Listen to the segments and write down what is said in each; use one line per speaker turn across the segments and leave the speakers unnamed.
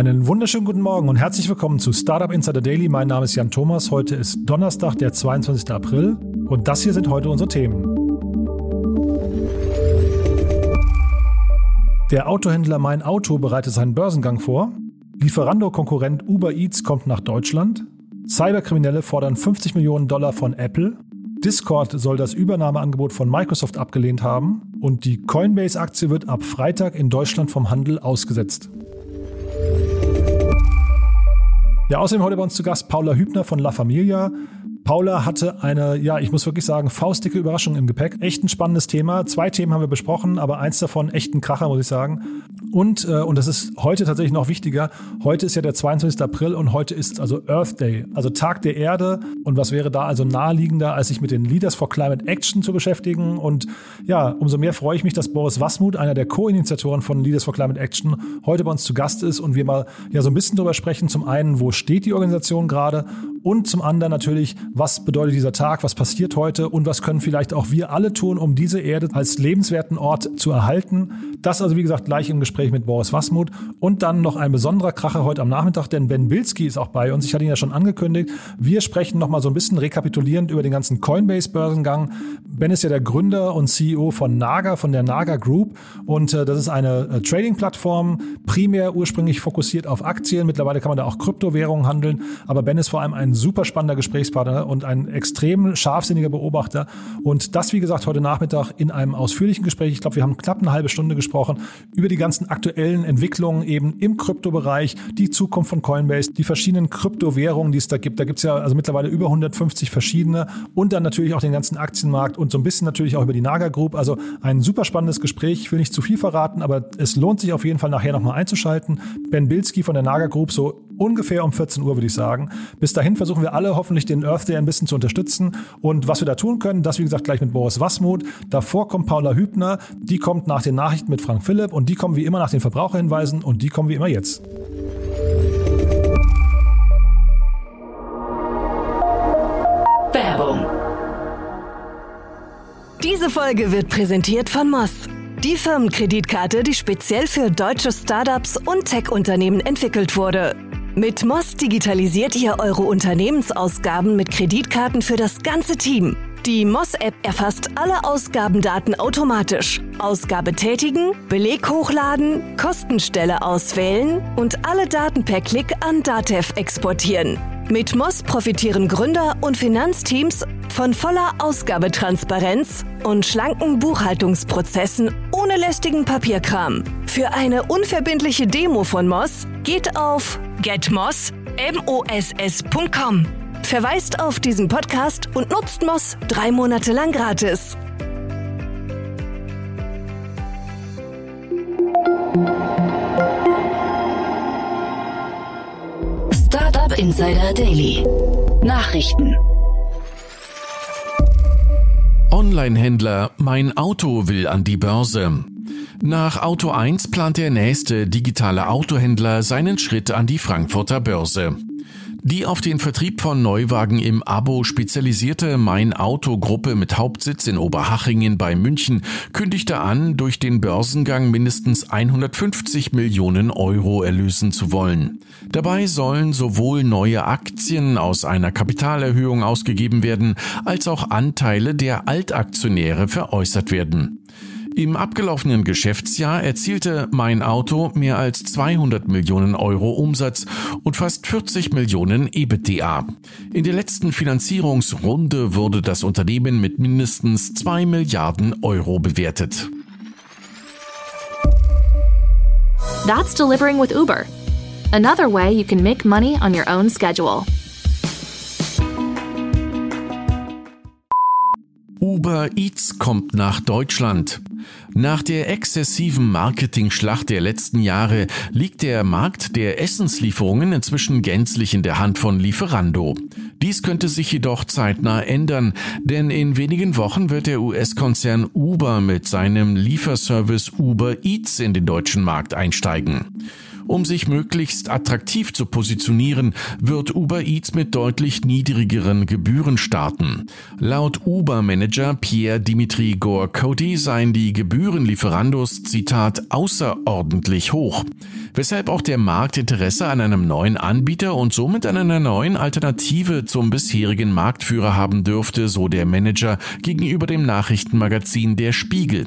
Einen wunderschönen guten Morgen und herzlich willkommen zu Startup Insider Daily. Mein Name ist Jan Thomas. Heute ist Donnerstag, der 22. April und das hier sind heute unsere Themen. Der Autohändler Mein Auto bereitet seinen Börsengang vor. Lieferando-Konkurrent Uber Eats kommt nach Deutschland. Cyberkriminelle fordern 50 Millionen Dollar von Apple. Discord soll das Übernahmeangebot von Microsoft abgelehnt haben. Und die Coinbase-Aktie wird ab Freitag in Deutschland vom Handel ausgesetzt. Ja, außerdem heute bei uns zu Gast Paula Hübner von La Familia. Paula hatte eine, ja, ich muss wirklich sagen, faustdicke Überraschung im Gepäck. Echt ein spannendes Thema. Zwei Themen haben wir besprochen, aber eins davon echt ein Kracher, muss ich sagen. Und, äh, und das ist heute tatsächlich noch wichtiger, heute ist ja der 22. April und heute ist also Earth Day, also Tag der Erde. Und was wäre da also naheliegender, als sich mit den Leaders for Climate Action zu beschäftigen? Und ja, umso mehr freue ich mich, dass Boris Wasmut, einer der Co-Initiatoren von Leaders for Climate Action, heute bei uns zu Gast ist und wir mal ja so ein bisschen darüber sprechen. Zum einen, wo steht die Organisation gerade? Und zum anderen natürlich, was bedeutet dieser Tag, was passiert heute und was können vielleicht auch wir alle tun, um diese Erde als lebenswerten Ort zu erhalten. Das also wie gesagt gleich im Gespräch mit Boris Wasmut und dann noch ein besonderer Kracher heute am Nachmittag, denn Ben Bilski ist auch bei uns. Ich hatte ihn ja schon angekündigt. Wir sprechen noch mal so ein bisschen rekapitulierend über den ganzen Coinbase-Börsengang. Ben ist ja der Gründer und CEO von Naga, von der Naga Group und äh, das ist eine äh, Trading-Plattform, primär ursprünglich fokussiert auf Aktien. Mittlerweile kann man da auch Kryptowährungen handeln, aber Ben ist vor allem ein super spannender Gesprächspartner und ein extrem scharfsinniger Beobachter. Und das, wie gesagt, heute Nachmittag in einem ausführlichen Gespräch. Ich glaube, wir haben knapp eine halbe Stunde gesprochen über die ganzen aktuellen Entwicklungen eben im Kryptobereich, die Zukunft von Coinbase, die verschiedenen Kryptowährungen, die es da gibt. Da gibt es ja also mittlerweile über 150 verschiedene und dann natürlich auch den ganzen Aktienmarkt und so ein bisschen natürlich auch über die Naga Group. Also ein super spannendes Gespräch. Ich will nicht zu viel verraten, aber es lohnt sich auf jeden Fall nachher nochmal einzuschalten. Ben Bilski von der Naga Group, so ungefähr um 14 Uhr, würde ich sagen. Bis dahin versuchen wir alle hoffentlich den Earth Day ein bisschen zu unterstützen. Und was wir da tun können, das wie gesagt gleich mit Boris Wasmuth. Davor kommt Paula Hübner, die kommt nach den Nachrichten mit Frank Philipp und die kommen wie immer nach den Verbraucherhinweisen und die kommen wie immer jetzt.
Werbung. Diese Folge wird präsentiert von Moss. Die Firmenkreditkarte, die speziell für deutsche Startups und Tech-Unternehmen entwickelt wurde. Mit Moss digitalisiert ihr eure Unternehmensausgaben mit Kreditkarten für das ganze Team. Die Moss-App erfasst alle Ausgabendaten automatisch. Ausgabe tätigen, Beleg hochladen, Kostenstelle auswählen und alle Daten per Klick an Datev exportieren. Mit Moss profitieren Gründer und Finanzteams von voller Ausgabetransparenz und schlanken Buchhaltungsprozessen ohne lästigen Papierkram. Für eine unverbindliche Demo von Moss geht auf getmoss.com. Verweist auf diesen Podcast und nutzt Moss drei Monate lang gratis. Startup Insider Daily. Nachrichten.
Online-Händler Mein Auto will an die Börse. Nach Auto 1 plant der nächste digitale Autohändler seinen Schritt an die Frankfurter Börse. Die auf den Vertrieb von Neuwagen im Abo spezialisierte Mein Auto Gruppe mit Hauptsitz in Oberhachingen bei München kündigte an, durch den Börsengang mindestens 150 Millionen Euro erlösen zu wollen. Dabei sollen sowohl neue Aktien aus einer Kapitalerhöhung ausgegeben werden, als auch Anteile der Altaktionäre veräußert werden. Im abgelaufenen Geschäftsjahr erzielte Mein Auto mehr als 200 Millionen Euro Umsatz und fast 40 Millionen EBITDA. In der letzten Finanzierungsrunde wurde das Unternehmen mit mindestens 2 Milliarden Euro bewertet.
That's delivering with Uber. Another way you can make money on your own schedule.
Uber Eats kommt nach Deutschland. Nach der exzessiven Marketing-Schlacht der letzten Jahre liegt der Markt der Essenslieferungen inzwischen gänzlich in der Hand von Lieferando. Dies könnte sich jedoch zeitnah ändern, denn in wenigen Wochen wird der US-Konzern Uber mit seinem Lieferservice Uber Eats in den deutschen Markt einsteigen. Um sich möglichst attraktiv zu positionieren, wird Uber Eats mit deutlich niedrigeren Gebühren starten. Laut Uber-Manager Pierre Dimitri Gorkoti seien die Gebühren Lieferandos, Zitat, außerordentlich hoch. Weshalb auch der Markt Interesse an einem neuen Anbieter und somit an einer neuen Alternative zum bisherigen Marktführer haben dürfte, so der Manager gegenüber dem Nachrichtenmagazin Der Spiegel.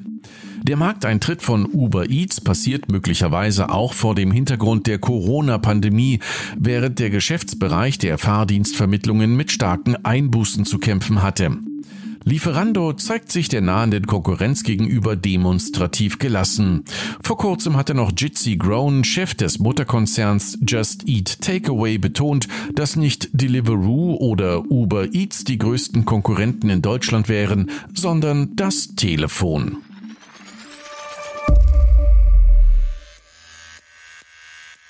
Der Markteintritt von Uber Eats passiert möglicherweise auch vor dem Hintergrund der Corona-Pandemie, während der Geschäftsbereich der Fahrdienstvermittlungen mit starken Einbußen zu kämpfen hatte. Lieferando zeigt sich der nahenden Konkurrenz gegenüber demonstrativ gelassen. Vor kurzem hatte noch Jitsi Grown, Chef des Mutterkonzerns Just Eat Takeaway, betont, dass nicht Deliveroo oder Uber Eats die größten Konkurrenten in Deutschland wären, sondern das Telefon.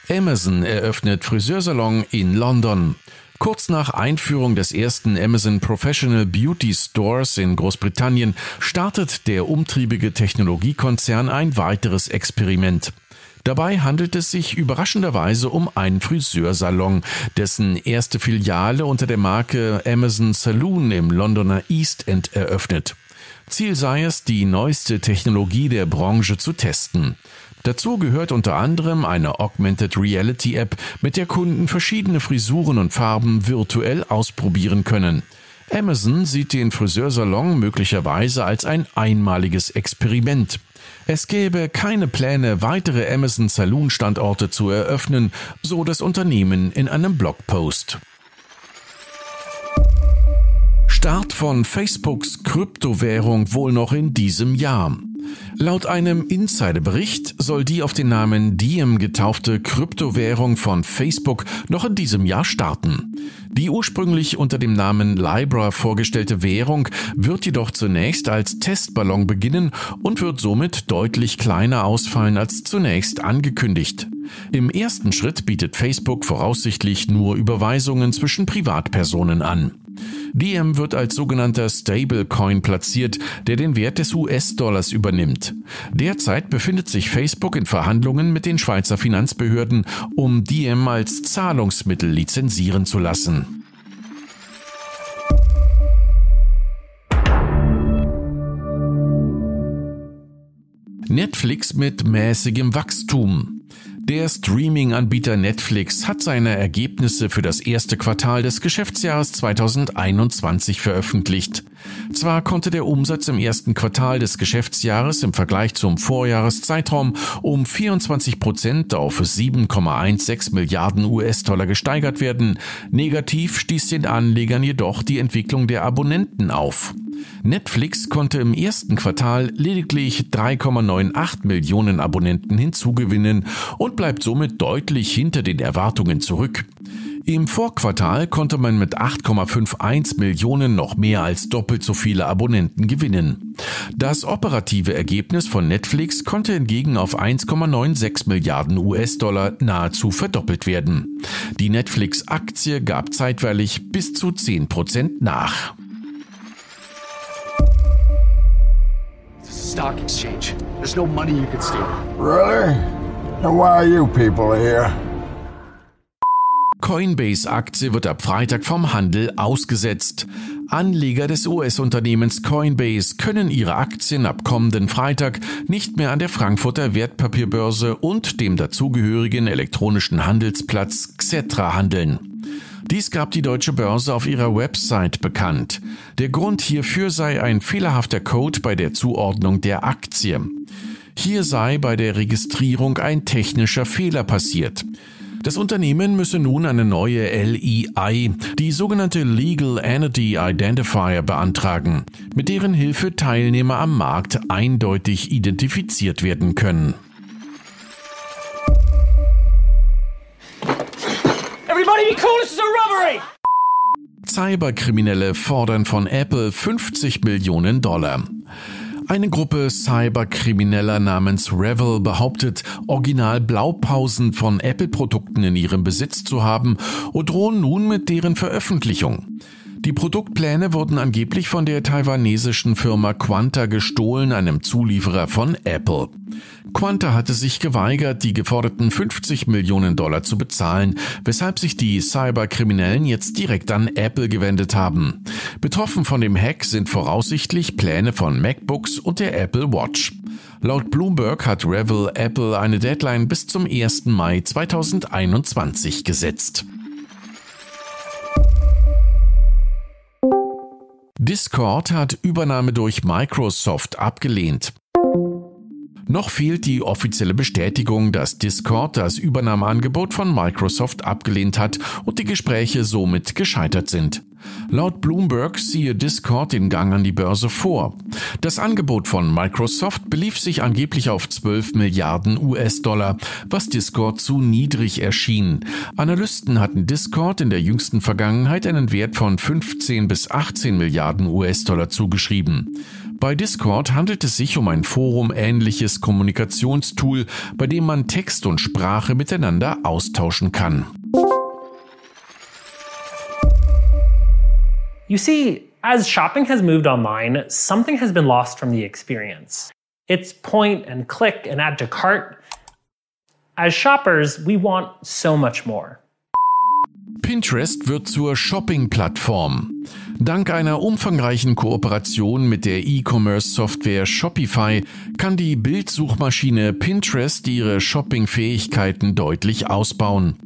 Amazon eröffnet Friseursalon in London. Kurz nach Einführung des ersten Amazon Professional Beauty Stores in Großbritannien startet der umtriebige Technologiekonzern ein weiteres Experiment. Dabei handelt es sich überraschenderweise um einen Friseursalon, dessen erste Filiale unter der Marke Amazon Saloon im Londoner East End eröffnet. Ziel sei es, die neueste Technologie der Branche zu testen. Dazu gehört unter anderem eine Augmented Reality App, mit der Kunden verschiedene Frisuren und Farben virtuell ausprobieren können. Amazon sieht den Friseursalon möglicherweise als ein einmaliges Experiment. Es gäbe keine Pläne, weitere Amazon Saloon Standorte zu eröffnen, so das Unternehmen in einem Blogpost. Start von Facebooks Kryptowährung wohl noch in diesem Jahr. Laut einem Insiderbericht soll die auf den Namen Diem getaufte Kryptowährung von Facebook noch in diesem Jahr starten. Die ursprünglich unter dem Namen Libra vorgestellte Währung wird jedoch zunächst als Testballon beginnen und wird somit deutlich kleiner ausfallen als zunächst angekündigt. Im ersten Schritt bietet Facebook voraussichtlich nur Überweisungen zwischen Privatpersonen an. Diem wird als sogenannter Stablecoin platziert, der den Wert des US-Dollars übernimmt. Derzeit befindet sich Facebook in Verhandlungen mit den Schweizer Finanzbehörden, um Diem als Zahlungsmittel lizenzieren zu lassen. Netflix mit mäßigem Wachstum. Der Streaming-Anbieter Netflix hat seine Ergebnisse für das erste Quartal des Geschäftsjahres 2021 veröffentlicht. Zwar konnte der Umsatz im ersten Quartal des Geschäftsjahres im Vergleich zum Vorjahreszeitraum um 24 Prozent auf 7,16 Milliarden US-Dollar gesteigert werden, negativ stieß den Anlegern jedoch die Entwicklung der Abonnenten auf. Netflix konnte im ersten Quartal lediglich 3,98 Millionen Abonnenten hinzugewinnen und bleibt somit deutlich hinter den Erwartungen zurück. Im Vorquartal konnte man mit 8,51 Millionen noch mehr als doppelt so viele Abonnenten gewinnen. Das operative Ergebnis von Netflix konnte hingegen auf 1,96 Milliarden US-Dollar nahezu verdoppelt werden. Die Netflix-Aktie gab zeitweilig bis zu 10 Prozent nach. Stock exchange. There's no money you can steal. Really? And why are you people here? Coinbase-Aktie wird ab Freitag vom Handel ausgesetzt. Anleger des US-Unternehmens Coinbase können ihre Aktien ab kommenden Freitag nicht mehr an der Frankfurter Wertpapierbörse und dem dazugehörigen elektronischen Handelsplatz Xetra handeln. Dies gab die deutsche Börse auf ihrer Website bekannt. Der Grund hierfür sei ein fehlerhafter Code bei der Zuordnung der Aktie. Hier sei bei der Registrierung ein technischer Fehler passiert. Das Unternehmen müsse nun eine neue LEI, die sogenannte Legal Entity Identifier, beantragen, mit deren Hilfe Teilnehmer am Markt eindeutig identifiziert werden können. Be cool, this is a robbery! Cyberkriminelle fordern von Apple 50 Millionen Dollar. Eine Gruppe Cyberkrimineller namens Revel behauptet, original Blaupausen von Apple-Produkten in ihrem Besitz zu haben und drohen nun mit deren Veröffentlichung. Die Produktpläne wurden angeblich von der taiwanesischen Firma Quanta gestohlen, einem Zulieferer von Apple. Quanta hatte sich geweigert, die geforderten 50 Millionen Dollar zu bezahlen, weshalb sich die Cyberkriminellen jetzt direkt an Apple gewendet haben. Betroffen von dem Hack sind voraussichtlich Pläne von MacBooks und der Apple Watch. Laut Bloomberg hat Revel Apple eine Deadline bis zum 1. Mai 2021 gesetzt. Discord hat Übernahme durch Microsoft abgelehnt. Noch fehlt die offizielle Bestätigung, dass Discord das Übernahmeangebot von Microsoft abgelehnt hat und die Gespräche somit gescheitert sind. Laut Bloomberg siehe Discord den Gang an die Börse vor. Das Angebot von Microsoft belief sich angeblich auf 12 Milliarden US-Dollar, was Discord zu niedrig erschien. Analysten hatten Discord in der jüngsten Vergangenheit einen Wert von 15 bis 18 Milliarden US-Dollar zugeschrieben. Bei Discord handelt es sich um ein forumähnliches Kommunikationstool, bei dem man Text und Sprache miteinander austauschen kann.
You see, as shopping has moved online, something has been lost from the experience. It's point and click and add to cart. As shoppers, we want so much more.
Pinterest wird zur Shopping-Plattform. Dank einer umfangreichen Kooperation mit der E-Commerce-Software Shopify kann die Bildsuchmaschine Pinterest ihre Shopping-Fähigkeiten deutlich ausbauen.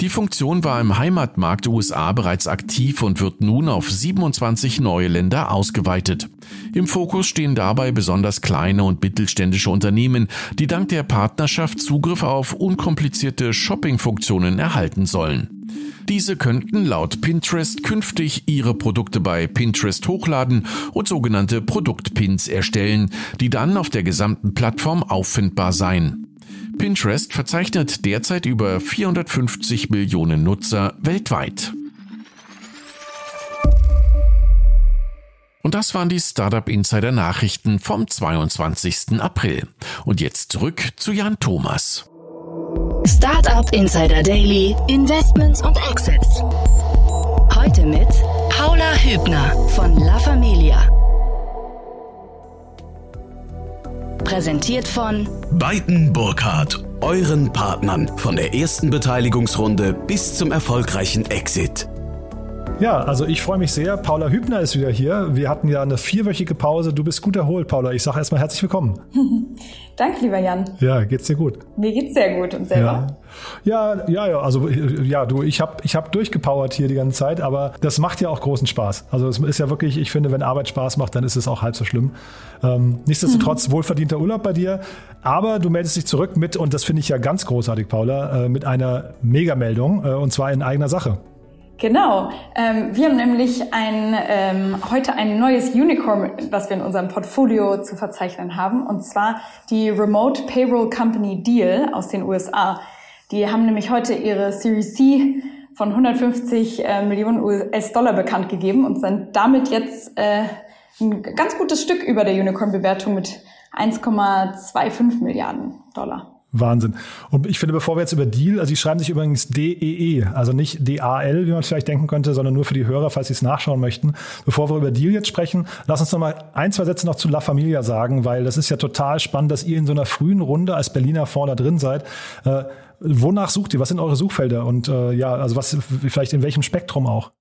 Die Funktion war im Heimatmarkt USA bereits aktiv und wird nun auf 27 neue Länder ausgeweitet. Im Fokus stehen dabei besonders kleine und mittelständische Unternehmen, die dank der Partnerschaft Zugriff auf unkomplizierte Shopping-Funktionen erhalten sollen. Diese könnten laut Pinterest künftig ihre Produkte bei Pinterest hochladen und sogenannte Produktpins erstellen, die dann auf der gesamten Plattform auffindbar seien. Pinterest verzeichnet derzeit über 450 Millionen Nutzer weltweit. Und das waren die Startup Insider Nachrichten vom 22. April. Und jetzt zurück zu Jan Thomas.
Startup Insider Daily, Investments und Exits. Heute mit Paula Hübner von La Familia. Präsentiert von
Beiten Burkhardt, euren Partnern von der ersten Beteiligungsrunde bis zum erfolgreichen Exit.
Ja, also ich freue mich sehr. Paula Hübner ist wieder hier. Wir hatten ja eine vierwöchige Pause. Du bist gut erholt, Paula. Ich sage erstmal herzlich willkommen.
Danke, lieber Jan.
Ja, geht's dir gut?
Mir geht's sehr gut und selber.
Ja, ja, ja, ja also ja, du, ich habe ich hab durchgepowert hier die ganze Zeit, aber das macht ja auch großen Spaß. Also es ist ja wirklich, ich finde, wenn Arbeit Spaß macht, dann ist es auch halb so schlimm. Ähm, nichtsdestotrotz mhm. wohlverdienter Urlaub bei dir, aber du meldest dich zurück mit, und das finde ich ja ganz großartig, Paula, äh, mit einer Megameldung, äh, und zwar in eigener Sache.
Genau. Ähm, wir haben nämlich ein, ähm, heute ein neues Unicorn, was wir in unserem Portfolio zu verzeichnen haben, und zwar die Remote Payroll Company Deal aus den USA. Die haben nämlich heute ihre Series C von 150 äh, Millionen US-Dollar bekannt gegeben und sind damit jetzt äh, ein ganz gutes Stück über der Unicorn-Bewertung mit 1,25 Milliarden Dollar.
Wahnsinn. Und ich finde, bevor wir jetzt über Deal, also die schreiben sich übrigens DEE, e, also nicht DAL, wie man vielleicht denken könnte, sondern nur für die Hörer, falls sie es nachschauen möchten. Bevor wir über Deal jetzt sprechen, lass uns noch mal ein, zwei Sätze noch zu La Familia sagen, weil das ist ja total spannend, dass ihr in so einer frühen Runde als Berliner Fonds da drin seid. Äh, wonach sucht ihr? Was sind eure Suchfelder? Und äh, ja, also was vielleicht in welchem Spektrum auch?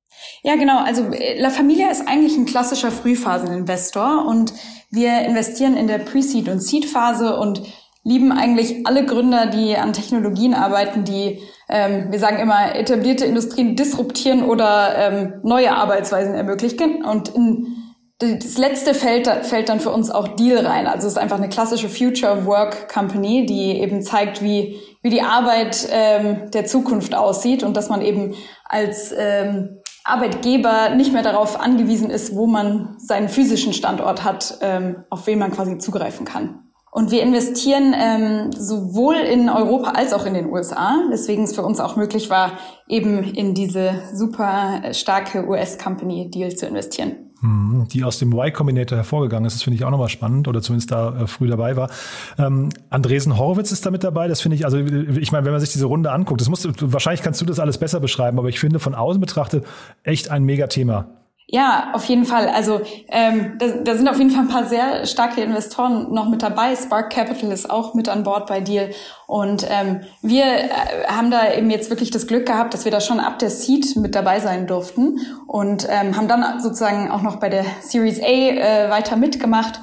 Ja, genau. Also La Familia ist eigentlich ein klassischer Frühphaseninvestor und wir investieren in der Pre-Seed und Seed-Phase und lieben eigentlich alle Gründer, die an Technologien arbeiten, die, ähm, wir sagen immer, etablierte Industrien disruptieren oder ähm, neue Arbeitsweisen ermöglichen. Und in das letzte fällt, fällt dann für uns auch Deal rein. Also es ist einfach eine klassische Future Work Company, die eben zeigt, wie, wie die Arbeit ähm, der Zukunft aussieht und dass man eben als ähm, Arbeitgeber nicht mehr darauf angewiesen ist, wo man seinen physischen Standort hat, ähm, auf wen man quasi zugreifen kann. Und wir investieren ähm, sowohl in Europa als auch in den USA, weswegen es für uns auch möglich war, eben in diese super starke US-Company Deal zu investieren.
Mhm, die aus dem Y-Combinator hervorgegangen ist. Das finde ich auch nochmal spannend oder zumindest da äh, früh dabei war. Ähm, Andresen Horowitz ist da mit dabei. Das finde ich, also ich meine, wenn man sich diese Runde anguckt, das musst du, wahrscheinlich kannst du das alles besser beschreiben, aber ich finde von außen betrachtet echt ein Megathema.
Ja, auf jeden Fall. Also ähm, da, da sind auf jeden Fall ein paar sehr starke Investoren noch mit dabei. Spark Capital ist auch mit an Bord bei Deal. Und ähm, wir äh, haben da eben jetzt wirklich das Glück gehabt, dass wir da schon ab der Seed mit dabei sein durften und ähm, haben dann sozusagen auch noch bei der Series A äh, weiter mitgemacht.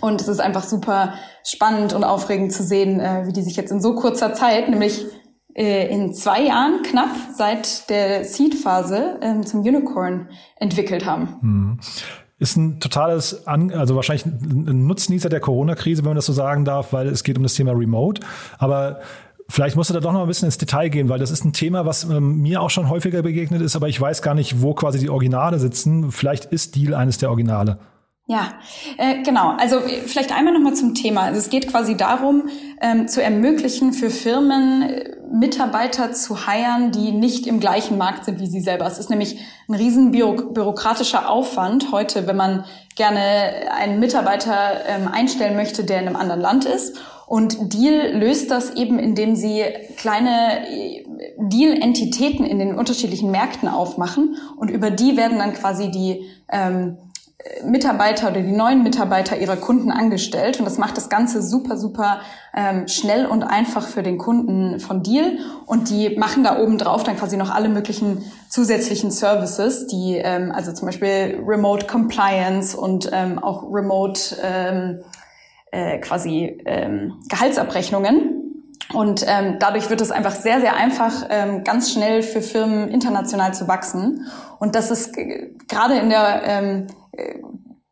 Und es ist einfach super spannend und aufregend zu sehen, äh, wie die sich jetzt in so kurzer Zeit, nämlich in zwei Jahren knapp seit der Seed-Phase ähm, zum Unicorn entwickelt haben. Hm.
Ist ein totales, also wahrscheinlich ein Nutznießer der Corona-Krise, wenn man das so sagen darf, weil es geht um das Thema Remote. Aber Vielleicht musst du da doch noch ein bisschen ins Detail gehen, weil das ist ein Thema, was ähm, mir auch schon häufiger begegnet ist, aber ich weiß gar nicht, wo quasi die Originale sitzen. Vielleicht ist Deal eines der Originale.
Ja, äh, genau. Also vielleicht einmal nochmal zum Thema. Also es geht quasi darum, ähm, zu ermöglichen für Firmen äh, Mitarbeiter zu heiren, die nicht im gleichen Markt sind wie sie selber. Es ist nämlich ein riesen bürokratischer Aufwand heute, wenn man gerne einen Mitarbeiter ähm, einstellen möchte, der in einem anderen Land ist. Und Deal löst das eben, indem sie kleine äh, Deal-Entitäten in den unterschiedlichen Märkten aufmachen und über die werden dann quasi die ähm, Mitarbeiter oder die neuen Mitarbeiter ihrer Kunden angestellt. Und das macht das Ganze super, super ähm, schnell und einfach für den Kunden von Deal. Und die machen da oben drauf dann quasi noch alle möglichen zusätzlichen Services, die ähm, also zum Beispiel Remote Compliance und ähm, auch Remote ähm, äh, quasi ähm, Gehaltsabrechnungen. Und ähm, dadurch wird es einfach sehr, sehr einfach, ähm, ganz schnell für Firmen international zu wachsen. Und das ist äh, gerade in der ähm, äh,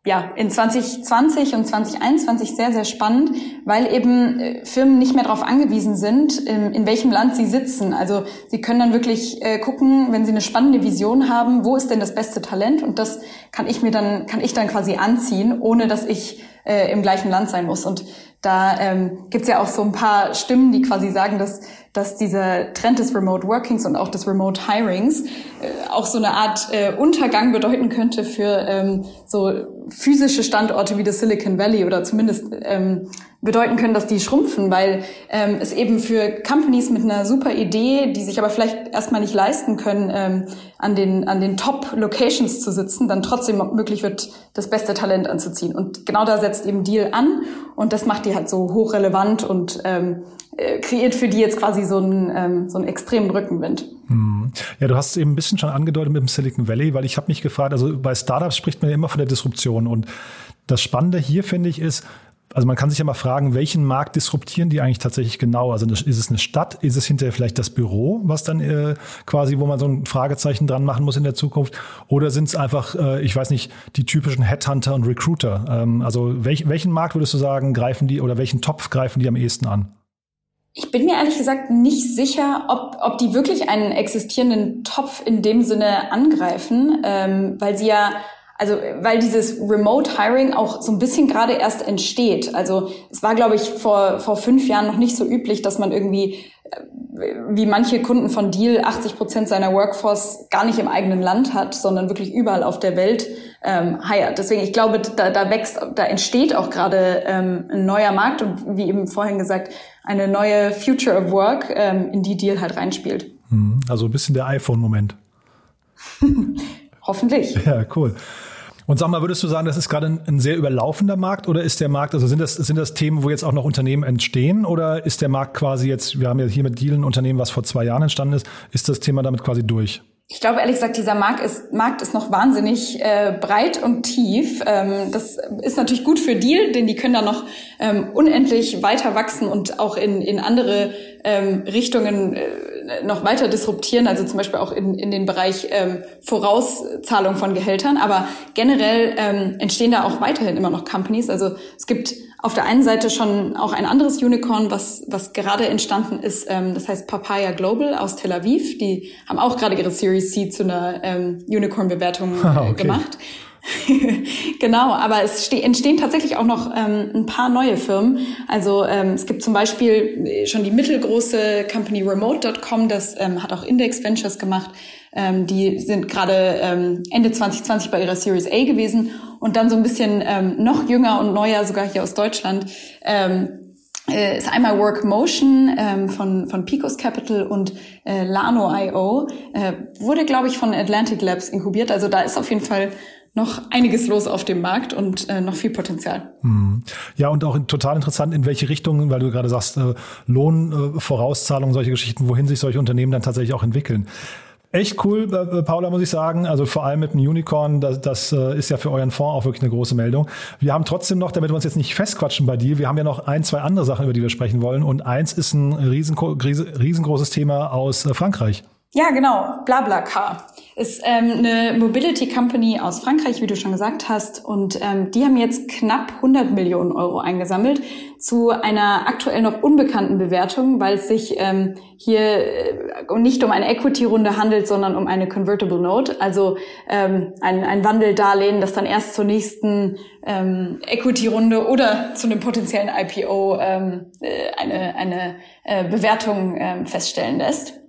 ja, in 2020 und 2021 sehr, sehr spannend, weil eben äh, Firmen nicht mehr darauf angewiesen sind, in, in, welchem Land sie sitzen. Also sie können dann wirklich äh, gucken, wenn sie eine spannende Vision haben, wo ist denn das beste Talent? Und das kann ich mir dann, kann ich dann quasi anziehen, ohne dass ich äh, im gleichen Land sein muss. Und da ähm, gibt ja auch so ein paar Stimmen, die quasi sagen, dass, dass dieser Trend des Remote Workings und auch des Remote Hirings äh, auch so eine Art äh, Untergang bedeuten könnte für ähm, so physische Standorte wie das Silicon Valley oder zumindest ähm, bedeuten können, dass die schrumpfen, weil ähm, es eben für Companies mit einer super Idee, die sich aber vielleicht erstmal nicht leisten können, ähm, an den, an den Top-Locations zu sitzen, dann trotzdem möglich wird, das beste Talent anzuziehen. Und genau da setzt eben Deal an und das macht die halt so hochrelevant und ähm, äh, kreiert für die jetzt quasi so einen, ähm, so einen extremen Rückenwind.
Hm. Ja, du hast es eben ein bisschen schon angedeutet mit dem Silicon Valley, weil ich habe mich gefragt, also bei Startups spricht man ja immer von der Disruption und das Spannende hier finde ich ist, also man kann sich ja mal fragen, welchen Markt disruptieren die eigentlich tatsächlich genau? Also ist es eine Stadt? Ist es hinterher vielleicht das Büro, was dann äh, quasi, wo man so ein Fragezeichen dran machen muss in der Zukunft? Oder sind es einfach, äh, ich weiß nicht, die typischen Headhunter und Recruiter? Ähm, also welch, welchen Markt würdest du sagen, greifen die oder welchen Topf greifen die am ehesten an?
Ich bin mir ehrlich gesagt nicht sicher, ob, ob die wirklich einen existierenden Topf in dem Sinne angreifen, ähm, weil sie ja also weil dieses Remote Hiring auch so ein bisschen gerade erst entsteht. Also es war, glaube ich, vor, vor fünf Jahren noch nicht so üblich, dass man irgendwie, äh, wie manche Kunden von Deal, 80 Prozent seiner Workforce gar nicht im eigenen Land hat, sondern wirklich überall auf der Welt ähm, hired. Deswegen, ich glaube, da, da wächst, da entsteht auch gerade ähm, ein neuer Markt und wie eben vorhin gesagt, eine neue Future of Work, ähm, in die Deal halt reinspielt.
Hm, also ein bisschen der iPhone-Moment.
Hoffentlich.
Ja, cool. Und sag mal, würdest du sagen, das ist gerade ein, ein, sehr überlaufender Markt oder ist der Markt, also sind das, sind das Themen, wo jetzt auch noch Unternehmen entstehen oder ist der Markt quasi jetzt, wir haben ja hier mit Deal ein Unternehmen, was vor zwei Jahren entstanden ist, ist das Thema damit quasi durch?
Ich glaube ehrlich gesagt, dieser Markt ist, Markt ist noch wahnsinnig äh, breit und tief. Ähm, das ist natürlich gut für Deal, denn die können da noch ähm, unendlich weiter wachsen und auch in, in andere ähm, Richtungen äh, noch weiter disruptieren, also zum Beispiel auch in, in den Bereich ähm, Vorauszahlung von Gehältern. Aber generell ähm, entstehen da auch weiterhin immer noch Companies. Also es gibt auf der einen Seite schon auch ein anderes Unicorn, was, was gerade entstanden ist. Ähm, das heißt Papaya Global aus Tel Aviv. Die haben auch gerade ihre Series C zu einer ähm, Unicorn-Bewertung äh, okay. gemacht. genau, aber es entstehen tatsächlich auch noch ähm, ein paar neue Firmen. Also ähm, es gibt zum Beispiel äh, schon die mittelgroße Company Remote.com, das ähm, hat auch Index Ventures gemacht. Ähm, die sind gerade ähm, Ende 2020 bei ihrer Series A gewesen und dann so ein bisschen ähm, noch jünger und neuer, sogar hier aus Deutschland, äh, ist einmal Work Motion ähm, von, von Picos Capital und äh, Lano.io. Äh, wurde, glaube ich, von Atlantic Labs inkubiert. Also da ist auf jeden Fall noch einiges los auf dem Markt und äh, noch viel Potenzial.
Hm. Ja, und auch total interessant, in welche Richtung, weil du gerade sagst, äh, Lohnvorauszahlungen, äh, solche Geschichten, wohin sich solche Unternehmen dann tatsächlich auch entwickeln. Echt cool, äh, äh, Paula, muss ich sagen. Also vor allem mit dem Unicorn, das, das äh, ist ja für euren Fonds auch wirklich eine große Meldung. Wir haben trotzdem noch, damit wir uns jetzt nicht festquatschen bei dir, wir haben ja noch ein, zwei andere Sachen, über die wir sprechen wollen. Und eins ist ein riesengroßes Thema aus Frankreich.
Ja, genau. BlaBlaCar ist ähm, eine Mobility Company aus Frankreich, wie du schon gesagt hast. Und ähm, die haben jetzt knapp 100 Millionen Euro eingesammelt zu einer aktuell noch unbekannten Bewertung, weil es sich ähm, hier äh, nicht um eine Equity-Runde handelt, sondern um eine Convertible Note, also ähm, ein, ein Wandeldarlehen, das dann erst zur nächsten ähm, Equity-Runde oder zu einem potenziellen IPO ähm, äh, eine, eine äh, Bewertung ähm, feststellen lässt.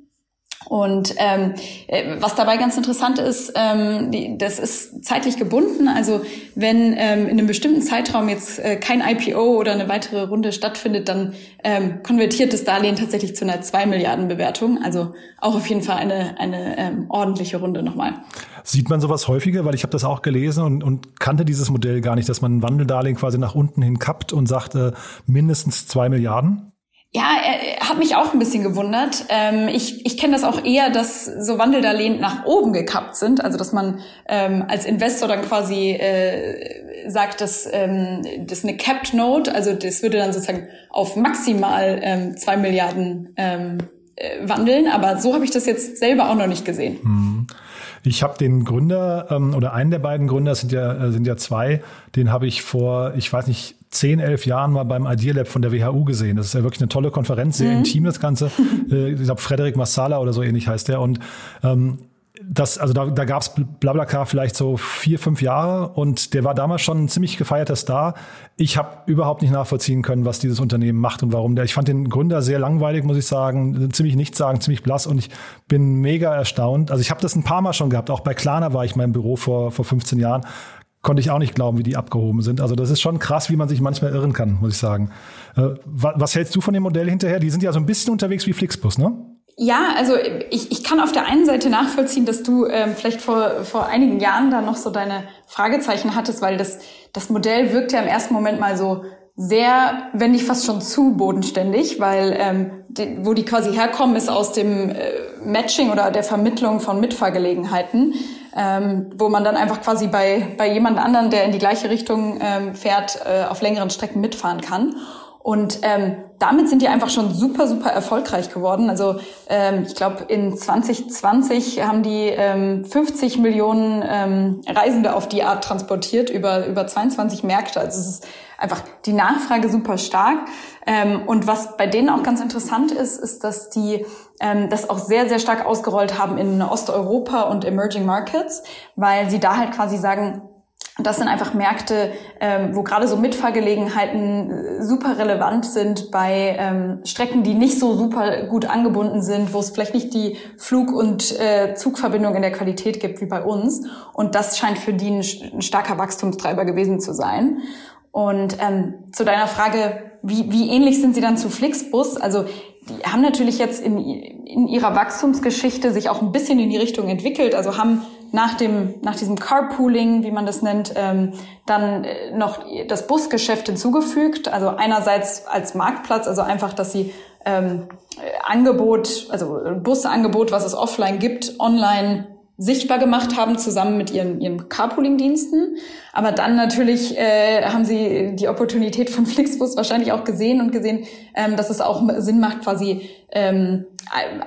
Und ähm, äh, was dabei ganz interessant ist, ähm, die, das ist zeitlich gebunden. Also wenn ähm, in einem bestimmten Zeitraum jetzt äh, kein IPO oder eine weitere Runde stattfindet, dann ähm, konvertiert das Darlehen tatsächlich zu einer 2 Milliarden Bewertung. Also auch auf jeden Fall eine, eine ähm, ordentliche Runde nochmal.
Sieht man sowas häufiger? Weil ich habe das auch gelesen und, und kannte dieses Modell gar nicht, dass man ein Wandeldarlehen quasi nach unten hin kappt und sagt äh, mindestens zwei Milliarden.
Ja, er, hat mich auch ein bisschen gewundert. Ähm, ich ich kenne das auch eher, dass so Wandeldarlehen nach oben gekappt sind. Also dass man ähm, als Investor dann quasi äh, sagt, dass ähm, das eine Capped Note, also das würde dann sozusagen auf maximal ähm, zwei Milliarden ähm, äh, wandeln. Aber so habe ich das jetzt selber auch noch nicht gesehen.
Hm. Ich habe den Gründer ähm, oder einen der beiden Gründer sind ja äh, sind ja zwei. Den habe ich vor, ich weiß nicht, zehn, elf Jahren mal beim Idea Lab von der WHU gesehen. Das ist ja wirklich eine tolle Konferenz, sehr mhm. intim das Ganze. Äh, ich glaube, Frederik Massala oder so ähnlich heißt der. Und ähm, das, also da, da gab es Blablacar vielleicht so vier, fünf Jahre und der war damals schon ein ziemlich gefeierter Star. Ich habe überhaupt nicht nachvollziehen können, was dieses Unternehmen macht und warum der. Ich fand den Gründer sehr langweilig, muss ich sagen, ziemlich nichts sagen, ziemlich blass und ich bin mega erstaunt. Also ich habe das ein paar Mal schon gehabt. Auch bei Klarna war ich im Büro vor, vor 15 Jahren konnte ich auch nicht glauben, wie die abgehoben sind. Also das ist schon krass, wie man sich manchmal irren kann, muss ich sagen. Äh, was hältst du von dem Modell hinterher? Die sind ja so ein bisschen unterwegs wie Flixbus, ne?
Ja, also ich, ich kann auf der einen Seite nachvollziehen, dass du ähm, vielleicht vor, vor einigen Jahren da noch so deine Fragezeichen hattest, weil das, das Modell wirkt ja im ersten Moment mal so sehr, wenn nicht fast schon zu bodenständig, weil ähm, die, wo die quasi herkommen, ist aus dem äh, Matching oder der Vermittlung von Mitfahrgelegenheiten ähm, wo man dann einfach quasi bei, bei jemand anderen, der in die gleiche Richtung ähm, fährt, äh, auf längeren Strecken mitfahren kann. Und ähm, damit sind die einfach schon super, super erfolgreich geworden. Also ähm, ich glaube, in 2020 haben die ähm, 50 Millionen ähm, Reisende auf die Art transportiert über, über 22 Märkte. Also es ist einfach die Nachfrage super stark. Ähm, und was bei denen auch ganz interessant ist, ist, dass die ähm, das auch sehr, sehr stark ausgerollt haben in Osteuropa und Emerging Markets, weil sie da halt quasi sagen, das sind einfach Märkte, ähm, wo gerade so Mitfahrgelegenheiten äh, super relevant sind bei ähm, Strecken, die nicht so super gut angebunden sind, wo es vielleicht nicht die Flug- und äh, Zugverbindung in der Qualität gibt wie bei uns. Und das scheint für die ein, ein starker Wachstumstreiber gewesen zu sein. Und ähm, zu deiner Frage, wie, wie ähnlich sind sie dann zu Flixbus? Also die haben natürlich jetzt in, in ihrer Wachstumsgeschichte sich auch ein bisschen in die Richtung entwickelt, also haben nach dem nach diesem Carpooling, wie man das nennt, ähm, dann äh, noch das Busgeschäft hinzugefügt. Also einerseits als Marktplatz, also einfach, dass sie ähm, Angebot, also Busangebot, was es offline gibt, online sichtbar gemacht haben, zusammen mit ihren, ihren Carpooling-Diensten. Aber dann natürlich äh, haben sie die Opportunität von Flixbus wahrscheinlich auch gesehen und gesehen, ähm, dass es auch Sinn macht, quasi ähm,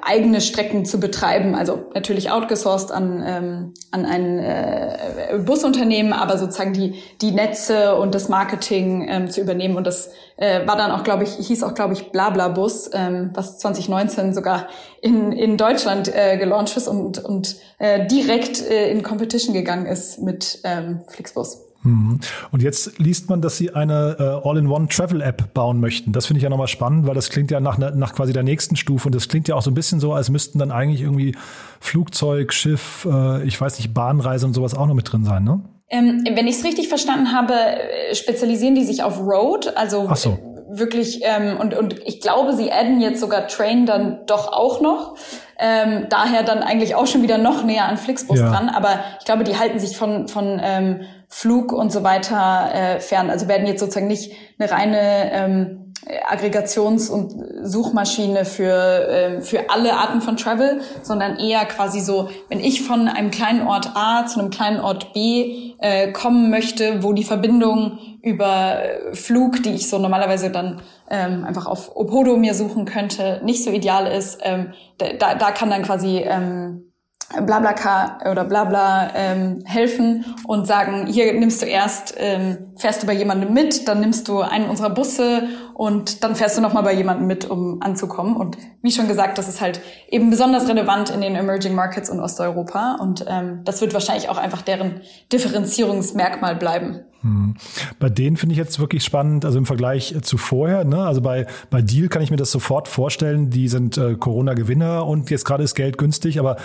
eigene Strecken zu betreiben. Also natürlich outgesourced an, ähm, an ein äh, Busunternehmen, aber sozusagen die, die Netze und das Marketing ähm, zu übernehmen. Und das äh, war dann auch, glaube ich, hieß auch, glaube ich, Blablabus, ähm, was 2019 sogar in, in Deutschland äh, gelauncht ist und, und äh, direkt äh, in Competition gegangen ist mit ähm, Flixbus.
Mhm. Und jetzt liest man, dass sie eine äh, All-in-One-Travel-App bauen möchten. Das finde ich ja nochmal spannend, weil das klingt ja nach, nach quasi der nächsten Stufe. Und das klingt ja auch so ein bisschen so, als müssten dann eigentlich irgendwie Flugzeug, Schiff, äh, ich weiß nicht, Bahnreise und sowas auch noch mit drin sein, ne?
Ähm, wenn ich es richtig verstanden habe, äh, spezialisieren die sich auf Road, also
so.
wirklich, ähm, und, und ich glaube, sie adden jetzt sogar Train dann doch auch noch. Ähm, daher dann eigentlich auch schon wieder noch näher an Flixbus ja. dran. Aber ich glaube, die halten sich von, von ähm, Flug und so weiter äh, fern. Also werden jetzt sozusagen nicht eine reine ähm, Aggregations- und Suchmaschine für, äh, für alle Arten von Travel, sondern eher quasi so, wenn ich von einem kleinen Ort A zu einem kleinen Ort B äh, kommen möchte, wo die Verbindung über Flug, die ich so normalerweise dann ähm, einfach auf Opodo mir suchen könnte, nicht so ideal ist, ähm, da, da kann dann quasi ähm, Blablacar oder Blabla ähm, helfen und sagen, hier nimmst du erst, ähm, fährst du bei jemandem mit, dann nimmst du einen unserer Busse und dann fährst du nochmal bei jemandem mit, um anzukommen. Und wie schon gesagt, das ist halt eben besonders relevant in den Emerging Markets und Osteuropa und ähm, das wird wahrscheinlich auch einfach deren Differenzierungsmerkmal bleiben.
Hm. Bei denen finde ich jetzt wirklich spannend, also im Vergleich zu vorher. Ne? Also bei, bei Deal kann ich mir das sofort vorstellen, die sind äh, Corona-Gewinner und jetzt gerade ist Geld günstig, aber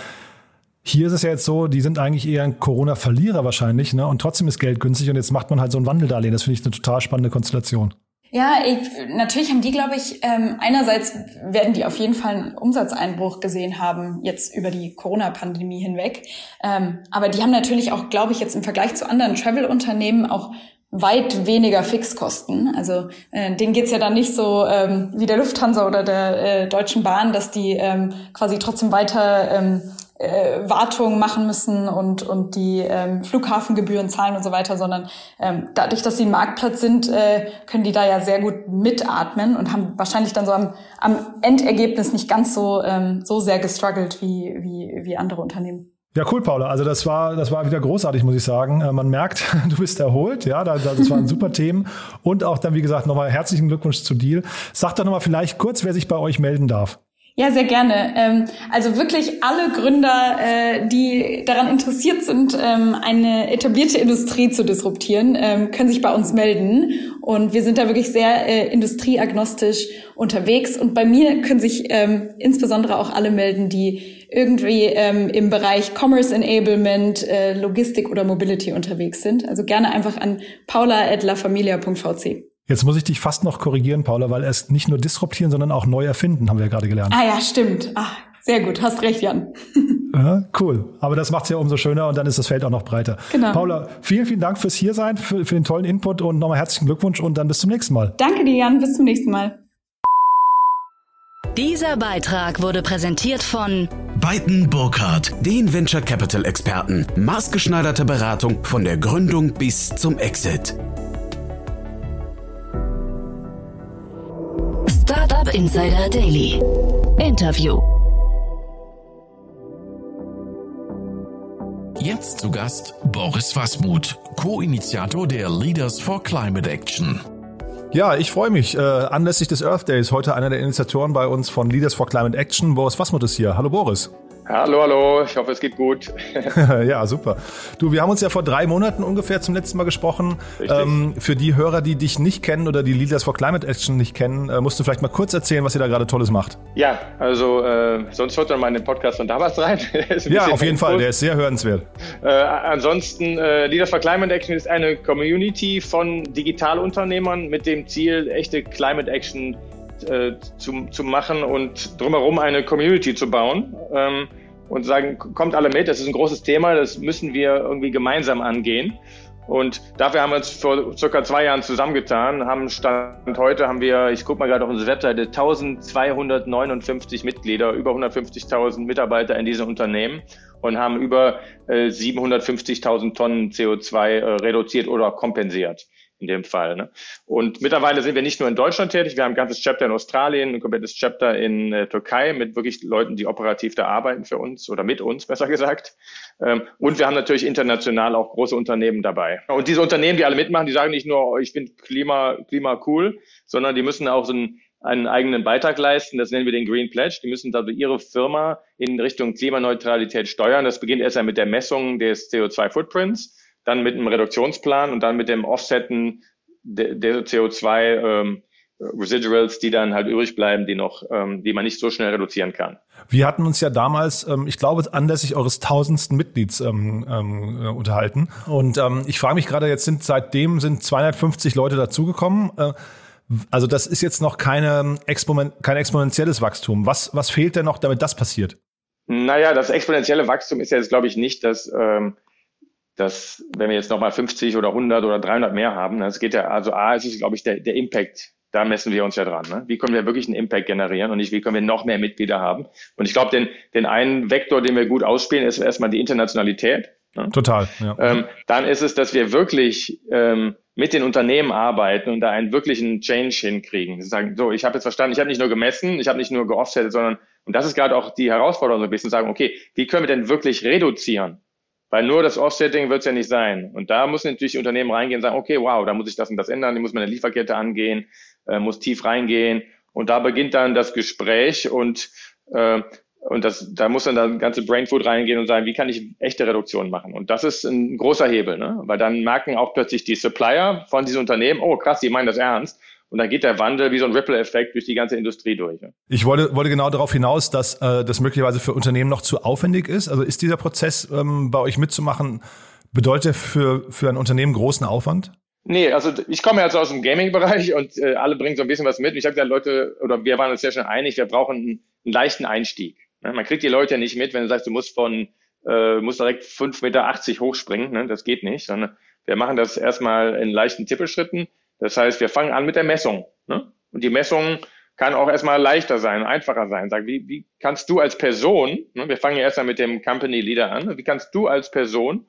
hier ist es ja jetzt so, die sind eigentlich eher ein Corona-Verlierer wahrscheinlich, ne? Und trotzdem ist Geld günstig und jetzt macht man halt so ein Wandeldarlehen. Das finde ich eine total spannende Konstellation.
Ja, ich, natürlich haben die, glaube ich, ähm, einerseits werden die auf jeden Fall einen Umsatzeinbruch gesehen haben, jetzt über die Corona-Pandemie hinweg. Ähm, aber die haben natürlich auch, glaube ich, jetzt im Vergleich zu anderen Travel-Unternehmen auch weit weniger Fixkosten. Also äh, denen geht's ja dann nicht so ähm, wie der Lufthansa oder der äh, Deutschen Bahn, dass die ähm, quasi trotzdem weiter ähm, äh, Wartung machen müssen und, und die ähm, Flughafengebühren zahlen und so weiter, sondern ähm, dadurch, dass sie ein Marktplatz sind, äh, können die da ja sehr gut mitatmen und haben wahrscheinlich dann so am, am Endergebnis nicht ganz so, ähm, so sehr gestruggelt wie, wie, wie andere Unternehmen.
Ja, cool, Paula. Also das war, das war wieder großartig, muss ich sagen. Äh, man merkt, du bist erholt. Ja, das waren super Themen. Und auch dann, wie gesagt, nochmal herzlichen Glückwunsch zu Deal. Sag doch nochmal vielleicht kurz, wer sich bei euch melden darf.
Ja, sehr gerne. Ähm, also wirklich alle Gründer, äh, die daran interessiert sind, ähm, eine etablierte Industrie zu disruptieren, ähm, können sich bei uns melden. Und wir sind da wirklich sehr äh, industrieagnostisch unterwegs. Und bei mir können sich insbesondere auch alle melden, die irgendwie im Bereich Commerce Enablement, äh, Logistik oder Mobility unterwegs sind. Also gerne einfach an paula.lafamilia.vc.
Jetzt muss ich dich fast noch korrigieren, Paula, weil es nicht nur disruptieren, sondern auch neu erfinden, haben wir ja gerade gelernt.
Ah ja, stimmt. Ah, sehr gut, hast recht, Jan.
Ja, cool. Aber das macht es ja umso schöner und dann ist das Feld auch noch breiter. Genau. Paula, vielen, vielen Dank fürs Hiersein, für, für den tollen Input und nochmal herzlichen Glückwunsch und dann bis zum nächsten Mal.
Danke dir, Jan. Bis zum nächsten Mal.
Dieser Beitrag wurde präsentiert von
Beiten Burkhardt, den Venture Capital Experten. Maßgeschneiderte Beratung von der Gründung bis zum Exit.
Startup Insider Daily. Interview.
Jetzt zu Gast Boris Wasmuth, Co-Initiator der Leaders for Climate Action.
Ja, ich freue mich. Äh, anlässlich des Earth Days heute einer der Initiatoren bei uns von Leaders for Climate Action. Boris Wasmuth ist hier. Hallo Boris.
Hallo, hallo, ich hoffe, es geht gut.
ja, super. Du, wir haben uns ja vor drei Monaten ungefähr zum letzten Mal gesprochen. Ähm, für die Hörer, die dich nicht kennen oder die Leaders for Climate Action nicht kennen, äh, musst du vielleicht mal kurz erzählen, was ihr da gerade Tolles macht.
Ja, also äh, sonst hört man mal in den Podcast von damals rein.
ja, auf jeden Fall, der ist sehr hörenswert.
Äh, ansonsten, äh, Leaders for Climate Action ist eine Community von Digitalunternehmern mit dem Ziel, echte Climate Action äh, zu, zu machen und drumherum eine Community zu bauen. Ähm, und sagen, kommt alle mit, das ist ein großes Thema, das müssen wir irgendwie gemeinsam angehen. Und dafür haben wir uns vor circa zwei Jahren zusammengetan, haben Stand heute haben wir, ich gucke mal gerade auf unsere Webseite, 1259 Mitglieder, über 150.000 Mitarbeiter in diesem Unternehmen und haben über äh, 750.000 Tonnen CO2 äh, reduziert oder kompensiert in dem Fall. Ne? Und mittlerweile sind wir nicht nur in Deutschland tätig, wir haben ein ganzes Chapter in Australien, ein komplettes Chapter in äh, Türkei mit wirklich Leuten, die operativ da arbeiten für uns oder mit uns, besser gesagt. Ähm, und wir haben natürlich international auch große Unternehmen dabei. Und diese Unternehmen, die alle mitmachen, die sagen nicht nur, oh, ich finde Klima, Klima cool, sondern die müssen auch so einen, einen eigenen Beitrag leisten. Das nennen wir den Green Pledge. Die müssen also ihre Firma in Richtung Klimaneutralität steuern. Das beginnt erst einmal mit der Messung des CO2-Footprints dann mit einem Reduktionsplan und dann mit dem Offsetten der, der CO2 ähm, Residuals, die dann halt übrig bleiben, die noch, ähm, die man nicht so schnell reduzieren kann.
Wir hatten uns ja damals, ähm, ich glaube, anlässlich eures tausendsten Mitglieds ähm, ähm, äh, unterhalten. Und ähm, ich frage mich gerade, jetzt sind seitdem sind 250 Leute dazugekommen. Äh, Also das ist jetzt noch keine Exponent, kein exponentielles Wachstum. Was, was fehlt denn noch, damit das passiert?
Naja, das exponentielle Wachstum ist ja jetzt, glaube ich, nicht, dass, ähm, dass wenn wir jetzt nochmal 50 oder 100 oder 300 mehr haben, es geht ja, also A, ist es, glaube ich, der, der Impact, da messen wir uns ja dran. Ne? Wie können wir wirklich einen Impact generieren und nicht, wie können wir noch mehr Mitglieder haben? Und ich glaube, den, den einen Vektor, den wir gut ausspielen, ist erstmal die Internationalität.
Ne? Total. Ja.
Ähm, dann ist es, dass wir wirklich ähm, mit den Unternehmen arbeiten und da einen wirklichen Change hinkriegen. Sie sagen, so, ich habe jetzt verstanden, ich habe nicht nur gemessen, ich habe nicht nur geoffsettet, sondern, und das ist gerade auch die Herausforderung so ein bisschen, sagen, okay, wie können wir denn wirklich reduzieren? Weil nur das Offsetting wird es ja nicht sein. Und da müssen natürlich die Unternehmen reingehen und sagen, okay, wow, da muss ich das und das ändern, ich muss meine Lieferkette angehen, äh, muss tief reingehen. Und da beginnt dann das Gespräch und äh, und das, da muss dann das ganze Brainfood reingehen und sagen, wie kann ich echte Reduktionen machen? Und das ist ein großer Hebel, ne? weil dann merken auch plötzlich die Supplier von diesen Unternehmen, oh krass, die meinen das ernst. Und dann geht der Wandel wie so ein Ripple-Effekt durch die ganze Industrie durch. Ne?
Ich wollte, wollte genau darauf hinaus, dass äh, das möglicherweise für Unternehmen noch zu aufwendig ist. Also ist dieser Prozess ähm, bei euch mitzumachen, bedeutet für, für ein Unternehmen großen Aufwand?
Nee, also ich komme jetzt aus dem Gaming-Bereich und äh, alle bringen so ein bisschen was mit. Ich habe gesagt, Leute, oder wir waren uns ja schon einig, wir brauchen einen, einen leichten Einstieg. Ne? Man kriegt die Leute ja nicht mit, wenn du sagst, du musst von, äh, musst direkt 5,80 Meter hochspringen. Ne? Das geht nicht, sondern wir machen das erstmal in leichten Tippelschritten. Das heißt, wir fangen an mit der Messung. Ne? Und die Messung kann auch erstmal leichter sein, einfacher sein. Sag, wie, wie kannst du als Person, ne, wir fangen ja erstmal mit dem Company Leader an, wie kannst du als Person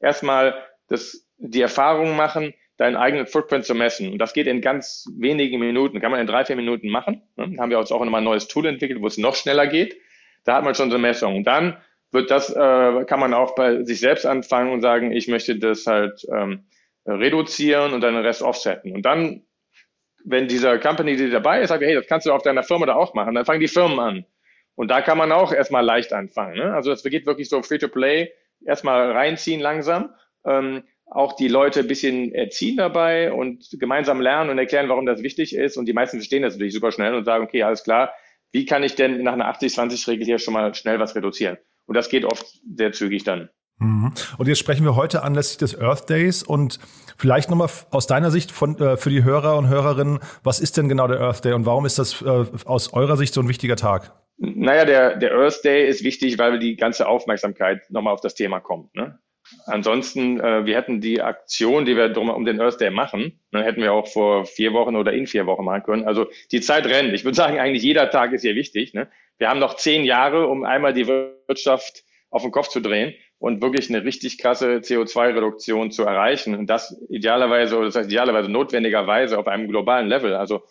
erstmal das, die Erfahrung machen, deinen eigenen Footprint zu messen. Und das geht in ganz wenigen Minuten, kann man in drei, vier Minuten machen. Ne? Haben wir uns auch nochmal ein neues Tool entwickelt, wo es noch schneller geht. Da hat man schon so eine Messung. Dann wird das, äh, kann man auch bei sich selbst anfangen und sagen, ich möchte das halt ähm, reduzieren und dann den Rest offsetten. Und dann, wenn dieser Company, die dabei ist, sagt, hey, das kannst du auf deiner Firma da auch machen, dann fangen die Firmen an. Und da kann man auch erstmal leicht anfangen. Ne? Also es geht wirklich so Free-to-Play, erstmal reinziehen langsam. Ähm, auch die Leute ein bisschen erziehen dabei und gemeinsam lernen und erklären, warum das wichtig ist. Und die meisten verstehen das natürlich super schnell und sagen, okay, alles klar, wie kann ich denn nach einer 80-20-Regel hier schon mal schnell was reduzieren? Und das geht oft sehr zügig dann.
Mhm. Und jetzt sprechen wir heute anlässlich des Earth Days und vielleicht nochmal aus deiner Sicht von, äh, für die Hörer und Hörerinnen, was ist denn genau der Earth Day und warum ist das äh, aus eurer Sicht so ein wichtiger Tag?
Naja, der, der Earth Day ist wichtig, weil die ganze Aufmerksamkeit nochmal auf das Thema kommt. Ne? Ansonsten, äh, wir hätten die Aktion, die wir drum, um den Earth Day machen, ne, hätten wir auch vor vier Wochen oder in vier Wochen machen können. Also die Zeit rennt. Ich würde sagen, eigentlich jeder Tag ist hier wichtig. Ne? Wir haben noch zehn Jahre, um einmal die Wirtschaft auf den Kopf zu drehen und wirklich eine richtig krasse CO2-Reduktion zu erreichen. Und das idealerweise, oder das heißt idealerweise notwendigerweise auf einem globalen Level. Also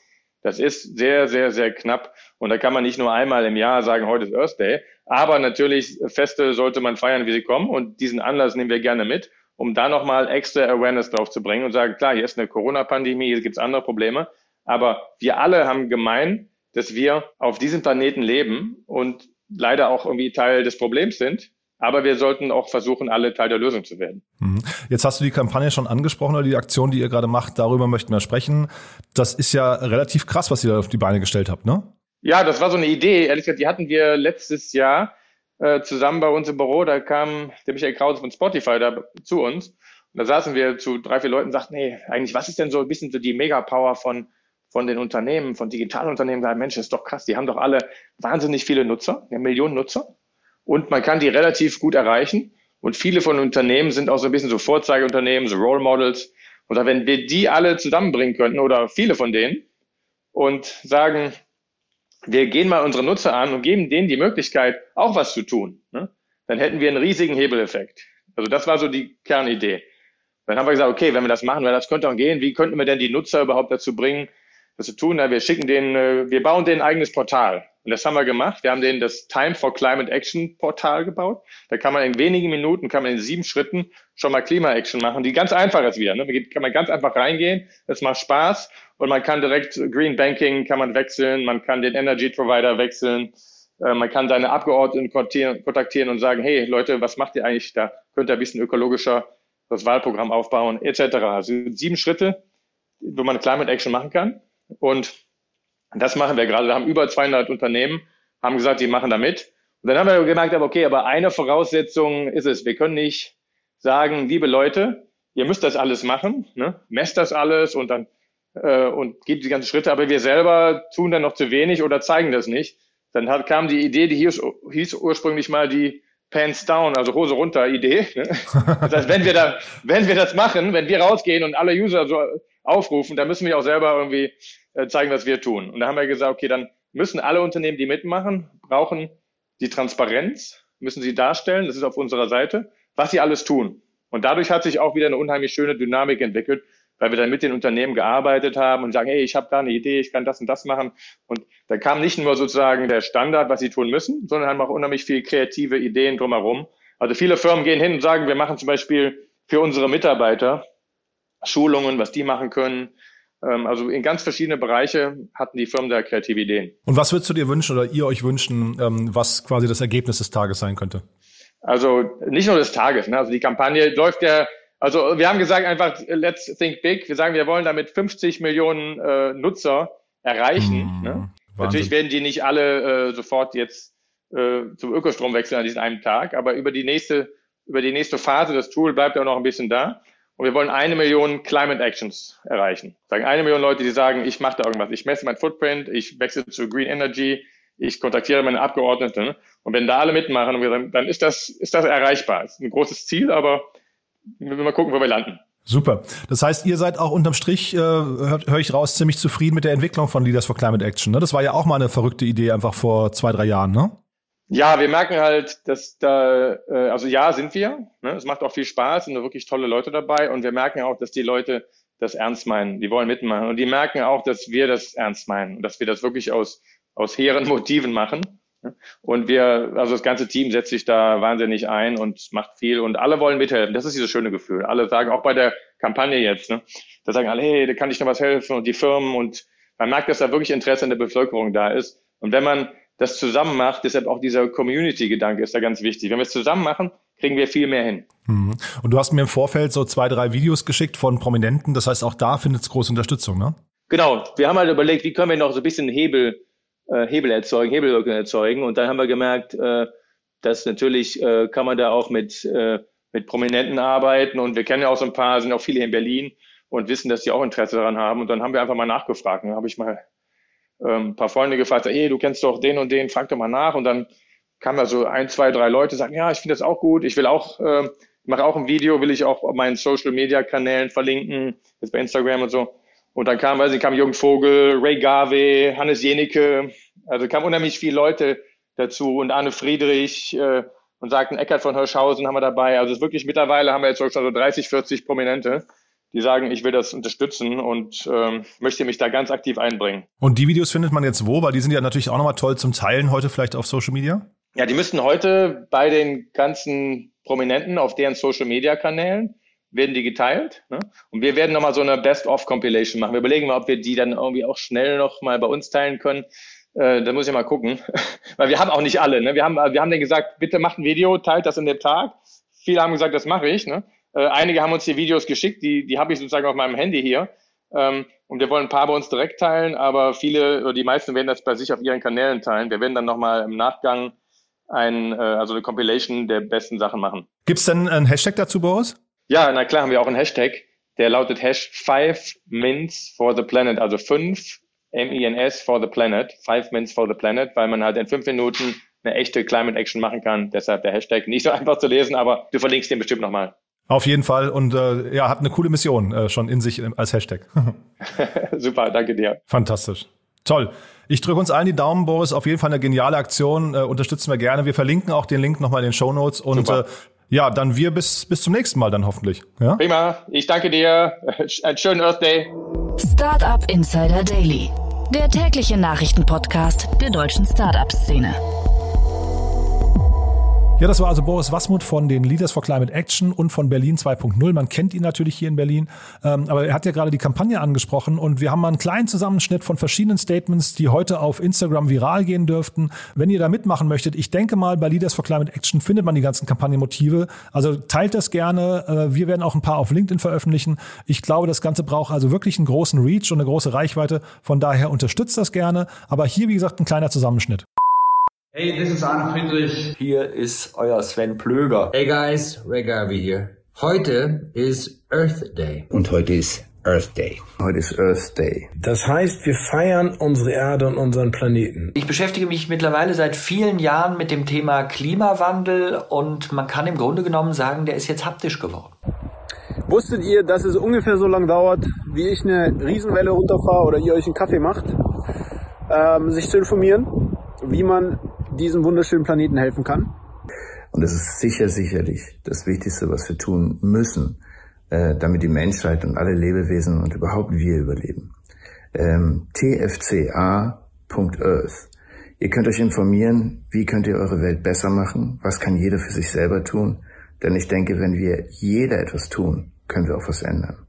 das ist sehr, sehr, sehr knapp. Und da kann man nicht nur einmal im Jahr sagen, heute ist Earth Day. Aber natürlich, Feste sollte man feiern, wie sie kommen. Und diesen Anlass nehmen wir gerne mit, um da nochmal extra Awareness drauf zu bringen und sagen, klar, hier ist eine Corona-Pandemie, hier gibt's andere Probleme. Aber wir alle haben gemein, dass wir auf diesem Planeten leben und leider auch irgendwie Teil des Problems sind. Aber wir sollten auch versuchen, alle Teil der Lösung zu werden.
Mhm. Jetzt hast du die Kampagne schon angesprochen oder die Aktion, die ihr gerade macht. Darüber möchten wir sprechen. Das ist ja relativ krass, was ihr da auf die Beine gestellt habt, ne?
Ja, das war so eine Idee. Ehrlich gesagt, die hatten wir letztes Jahr äh, zusammen bei uns im Büro. Da kam der Michael Krause von Spotify da zu uns. Und da saßen wir zu drei, vier Leuten und sagten, hey, eigentlich, was ist denn so ein bisschen so die Mega-Power von, von den Unternehmen, von Digitalunternehmen? Da, Mensch, das ist doch krass. Die haben doch alle wahnsinnig viele Nutzer, ja, Millionen Nutzer und man kann die relativ gut erreichen. Und viele von Unternehmen sind auch so ein bisschen so Vorzeigeunternehmen, so Role Models. Und wenn wir die alle zusammenbringen könnten oder viele von denen und sagen, wir gehen mal unsere Nutzer an und geben denen die Möglichkeit, auch was zu tun, ne? dann hätten wir einen riesigen Hebeleffekt. Also das war so die Kernidee. Dann haben wir gesagt, okay, wenn wir das machen, weil das könnte auch gehen, wie könnten wir denn die Nutzer überhaupt dazu bringen, das zu tun? Na, wir schicken denen, äh, wir bauen denen ein eigenes Portal. Und das haben wir gemacht. Wir haben denen das Time for Climate Action Portal gebaut. Da kann man in wenigen Minuten, kann man in sieben Schritten schon mal Klima-Action machen, die ganz einfach ist wieder. Ne? Da kann man ganz einfach reingehen. Das macht Spaß. Und man kann direkt Green Banking kann man wechseln. Man kann den Energy Provider wechseln. Äh, man kann seine Abgeordneten kontaktieren und sagen, hey Leute, was macht ihr eigentlich da? Könnt ihr ein bisschen ökologischer das Wahlprogramm aufbauen, etc. Also sieben Schritte, wo man Climate Action machen kann. Und das machen wir gerade. Wir haben über 200 Unternehmen, haben gesagt, die machen da mit. Und dann haben wir gemerkt, okay, aber eine Voraussetzung ist es, wir können nicht sagen, liebe Leute, ihr müsst das alles machen, ne? messt das alles und dann äh, und geht die ganzen Schritte, aber wir selber tun dann noch zu wenig oder zeigen das nicht. Dann hat, kam die Idee, die hieß, hieß ursprünglich mal die Pants down, also Hose runter Idee. Ne? Das heißt, wenn wir da, wenn wir das machen, wenn wir rausgehen und alle User so aufrufen, dann müssen wir auch selber irgendwie zeigen, was wir tun. Und da haben wir gesagt, okay, dann müssen alle Unternehmen, die mitmachen, brauchen die Transparenz, müssen sie darstellen, das ist auf unserer Seite, was sie alles tun. Und dadurch hat sich auch wieder eine unheimlich schöne Dynamik entwickelt, weil wir dann mit den Unternehmen gearbeitet haben und sagen, hey, ich habe da eine Idee, ich kann das und das machen. Und da kam nicht nur sozusagen der Standard, was sie tun müssen, sondern haben auch unheimlich viel kreative Ideen drumherum. Also viele Firmen gehen hin und sagen, wir machen zum Beispiel für unsere Mitarbeiter Schulungen, was die machen können. Ähm, also in ganz verschiedene Bereiche hatten die Firmen da kreative Ideen.
Und was würdest du dir wünschen oder ihr euch wünschen, ähm, was quasi das Ergebnis des Tages sein könnte?
Also nicht nur des Tages. Ne? Also die Kampagne läuft ja also wir haben gesagt einfach, let's think big. Wir sagen, wir wollen damit 50 Millionen äh, Nutzer erreichen. Mm, ne? Natürlich werden die nicht alle äh, sofort jetzt äh, zum Ökostrom wechseln an diesem einen Tag, aber über die nächste, über die nächste Phase, das Tool bleibt ja noch ein bisschen da. Und wir wollen eine Million Climate Actions erreichen. Sagen eine Million Leute, die sagen, ich mache da irgendwas. Ich messe mein Footprint, ich wechsle zu Green Energy, ich kontaktiere meine Abgeordneten. Und wenn da alle mitmachen, dann ist das, ist das erreichbar. Ist ein großes Ziel, aber wir mal gucken, wo wir landen.
Super. Das heißt, ihr seid auch unterm Strich, äh, höre hör ich raus, ziemlich zufrieden mit der Entwicklung von Leaders for Climate Action. Ne? Das war ja auch mal eine verrückte Idee einfach vor zwei, drei Jahren, ne?
Ja, wir merken halt, dass da, äh, also ja, sind wir. Ne? Es macht auch viel Spaß, sind da wirklich tolle Leute dabei und wir merken auch, dass die Leute das ernst meinen, die wollen mitmachen und die merken auch, dass wir das ernst meinen und dass wir das wirklich aus, aus hehren Motiven machen. Und wir, also das ganze Team setzt sich da wahnsinnig ein und macht viel und alle wollen mithelfen. Das ist dieses schöne Gefühl. Alle sagen, auch bei der Kampagne jetzt, ne, da sagen alle, hey, da kann ich noch was helfen und die Firmen und man merkt, dass da wirklich Interesse in der Bevölkerung da ist. Und wenn man das zusammen macht, deshalb auch dieser Community-Gedanke ist da ganz wichtig. Wenn wir es zusammen machen, kriegen wir viel mehr hin.
Mhm. Und du hast mir im Vorfeld so zwei, drei Videos geschickt von Prominenten. Das heißt, auch da findet es große Unterstützung, ne?
Genau. Wir haben halt überlegt, wie können wir noch so ein bisschen Hebel äh, Hebel erzeugen, Hebelwirkung erzeugen. Und dann haben wir gemerkt, äh, dass natürlich äh, kann man da auch mit, äh, mit Prominenten arbeiten. Und wir kennen ja auch so ein paar, sind auch viele in Berlin und wissen, dass die auch Interesse daran haben. Und dann haben wir einfach mal nachgefragt. Dann habe ich mal ähm, ein paar Freunde gefragt, hey, du kennst doch den und den, frag doch mal nach. Und dann kamen da so ein, zwei, drei Leute, sagen, ja, ich finde das auch gut. Ich will auch, äh, mache auch ein Video, will ich auch auf meinen Social Media Kanälen verlinken, jetzt bei Instagram und so. Und dann kam, weiß ich, kam Jürgen Vogel, Ray Garvey, Hannes Jenecke, also kamen unheimlich viele Leute dazu und Arne Friedrich äh, und sagten, Eckert von Hirschhausen haben wir dabei. Also es ist wirklich mittlerweile haben wir jetzt schon so 30, 40 Prominente, die sagen, ich will das unterstützen und ähm, möchte mich da ganz aktiv einbringen.
Und die Videos findet man jetzt wo? Weil die sind ja natürlich auch nochmal toll zum Teilen heute vielleicht auf Social Media.
Ja, die müssten heute bei den ganzen Prominenten auf deren Social Media Kanälen werden die geteilt. Ne? Und wir werden nochmal so eine Best-of-Compilation machen. Wir überlegen mal, ob wir die dann irgendwie auch schnell noch mal bei uns teilen können. Äh, da muss ich mal gucken. Weil wir haben auch nicht alle. Ne? Wir, haben, wir haben denen gesagt, bitte macht ein Video, teilt das in dem Tag. Viele haben gesagt, das mache ich. Ne? Äh, einige haben uns die Videos geschickt, die, die habe ich sozusagen auf meinem Handy hier. Ähm, und wir wollen ein paar bei uns direkt teilen, aber viele oder die meisten werden das bei sich auf ihren Kanälen teilen. Wir werden dann nochmal im Nachgang ein, äh, also eine Compilation der besten Sachen machen.
Gibt's denn einen Hashtag dazu, Boris?
Ja, na klar, haben wir auch einen Hashtag, der lautet Hash 5 Mints for the Planet, also 5 M-I-N-S for the Planet, 5 Mints for the Planet, weil man halt in fünf Minuten eine echte Climate Action machen kann. Deshalb der Hashtag nicht so einfach zu lesen, aber du verlinkst den bestimmt nochmal.
Auf jeden Fall und äh, ja, hat eine coole Mission äh, schon in sich als Hashtag.
Super, danke dir.
Fantastisch. Toll. Ich drücke uns allen die Daumen, Boris. Auf jeden Fall eine geniale Aktion. Äh, unterstützen wir gerne. Wir verlinken auch den Link nochmal in den Show Notes und äh, ja, dann wir bis, bis zum nächsten Mal dann hoffentlich. Ja?
Prima. Ich danke dir. Einen schönen Earth Day.
Startup Insider Daily. Der tägliche Nachrichtenpodcast der deutschen Startup-Szene.
Ja, das war also Boris Wasmut von den Leaders for Climate Action und von Berlin 2.0. Man kennt ihn natürlich hier in Berlin, ähm, aber er hat ja gerade die Kampagne angesprochen und wir haben mal einen kleinen Zusammenschnitt von verschiedenen Statements, die heute auf Instagram viral gehen dürften. Wenn ihr da mitmachen möchtet, ich denke mal, bei Leaders for Climate Action findet man die ganzen Kampagnenmotive. Also teilt das gerne. Äh, wir werden auch ein paar auf LinkedIn veröffentlichen. Ich glaube, das Ganze braucht also wirklich einen großen Reach und eine große Reichweite. Von daher unterstützt das gerne. Aber hier, wie gesagt, ein kleiner Zusammenschnitt.
Hey, this is Arne Friedrich.
Hier ist euer Sven Plöger.
Hey guys, Ray Garvey hier. Heute ist Earth Day.
Und heute ist
Earth Day.
Heute ist Earth Day.
Das heißt, wir feiern unsere Erde und unseren Planeten.
Ich beschäftige mich mittlerweile seit vielen Jahren mit dem Thema Klimawandel und man kann im Grunde genommen sagen, der ist jetzt haptisch geworden.
Wusstet ihr, dass es ungefähr so lange dauert, wie ich eine Riesenwelle runterfahre oder ihr euch einen Kaffee macht, ähm, sich zu informieren, wie man diesem wunderschönen Planeten helfen kann?
Und es ist sicher, sicherlich das Wichtigste, was wir tun müssen, äh, damit die Menschheit und alle Lebewesen und überhaupt wir überleben. Ähm, tfca.earth. Ihr könnt euch informieren, wie könnt ihr eure Welt besser machen, was kann jeder für sich selber tun. Denn ich denke, wenn wir jeder etwas tun, können wir auch was ändern.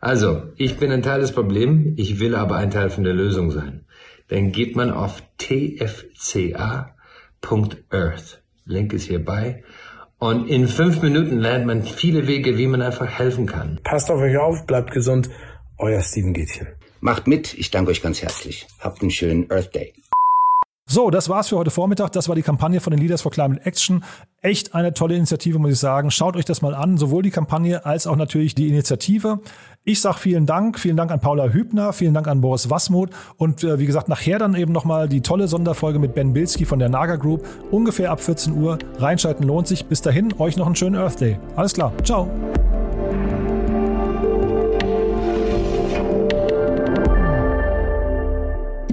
Also, ich bin ein Teil des Problems, ich will aber ein Teil von der Lösung sein. Dann geht man auf tfca.earth. Link ist hierbei und in fünf Minuten lernt man viele Wege, wie man einfach helfen kann.
Passt auf euch auf, bleibt gesund. Euer Steven Gätchen.
Macht mit, ich danke euch ganz herzlich. Habt einen schönen Earth Day.
So, das war's für heute Vormittag. Das war die Kampagne von den Leaders for Climate Action. Echt eine tolle Initiative, muss ich sagen. Schaut euch das mal an, sowohl die Kampagne als auch natürlich die Initiative. Ich sage vielen Dank. Vielen Dank an Paula Hübner, vielen Dank an Boris Wassmuth und äh, wie gesagt, nachher dann eben nochmal die tolle Sonderfolge mit Ben Bilski von der Naga Group. Ungefähr ab 14 Uhr. Reinschalten lohnt sich. Bis dahin, euch noch einen schönen Earth Day. Alles klar. Ciao.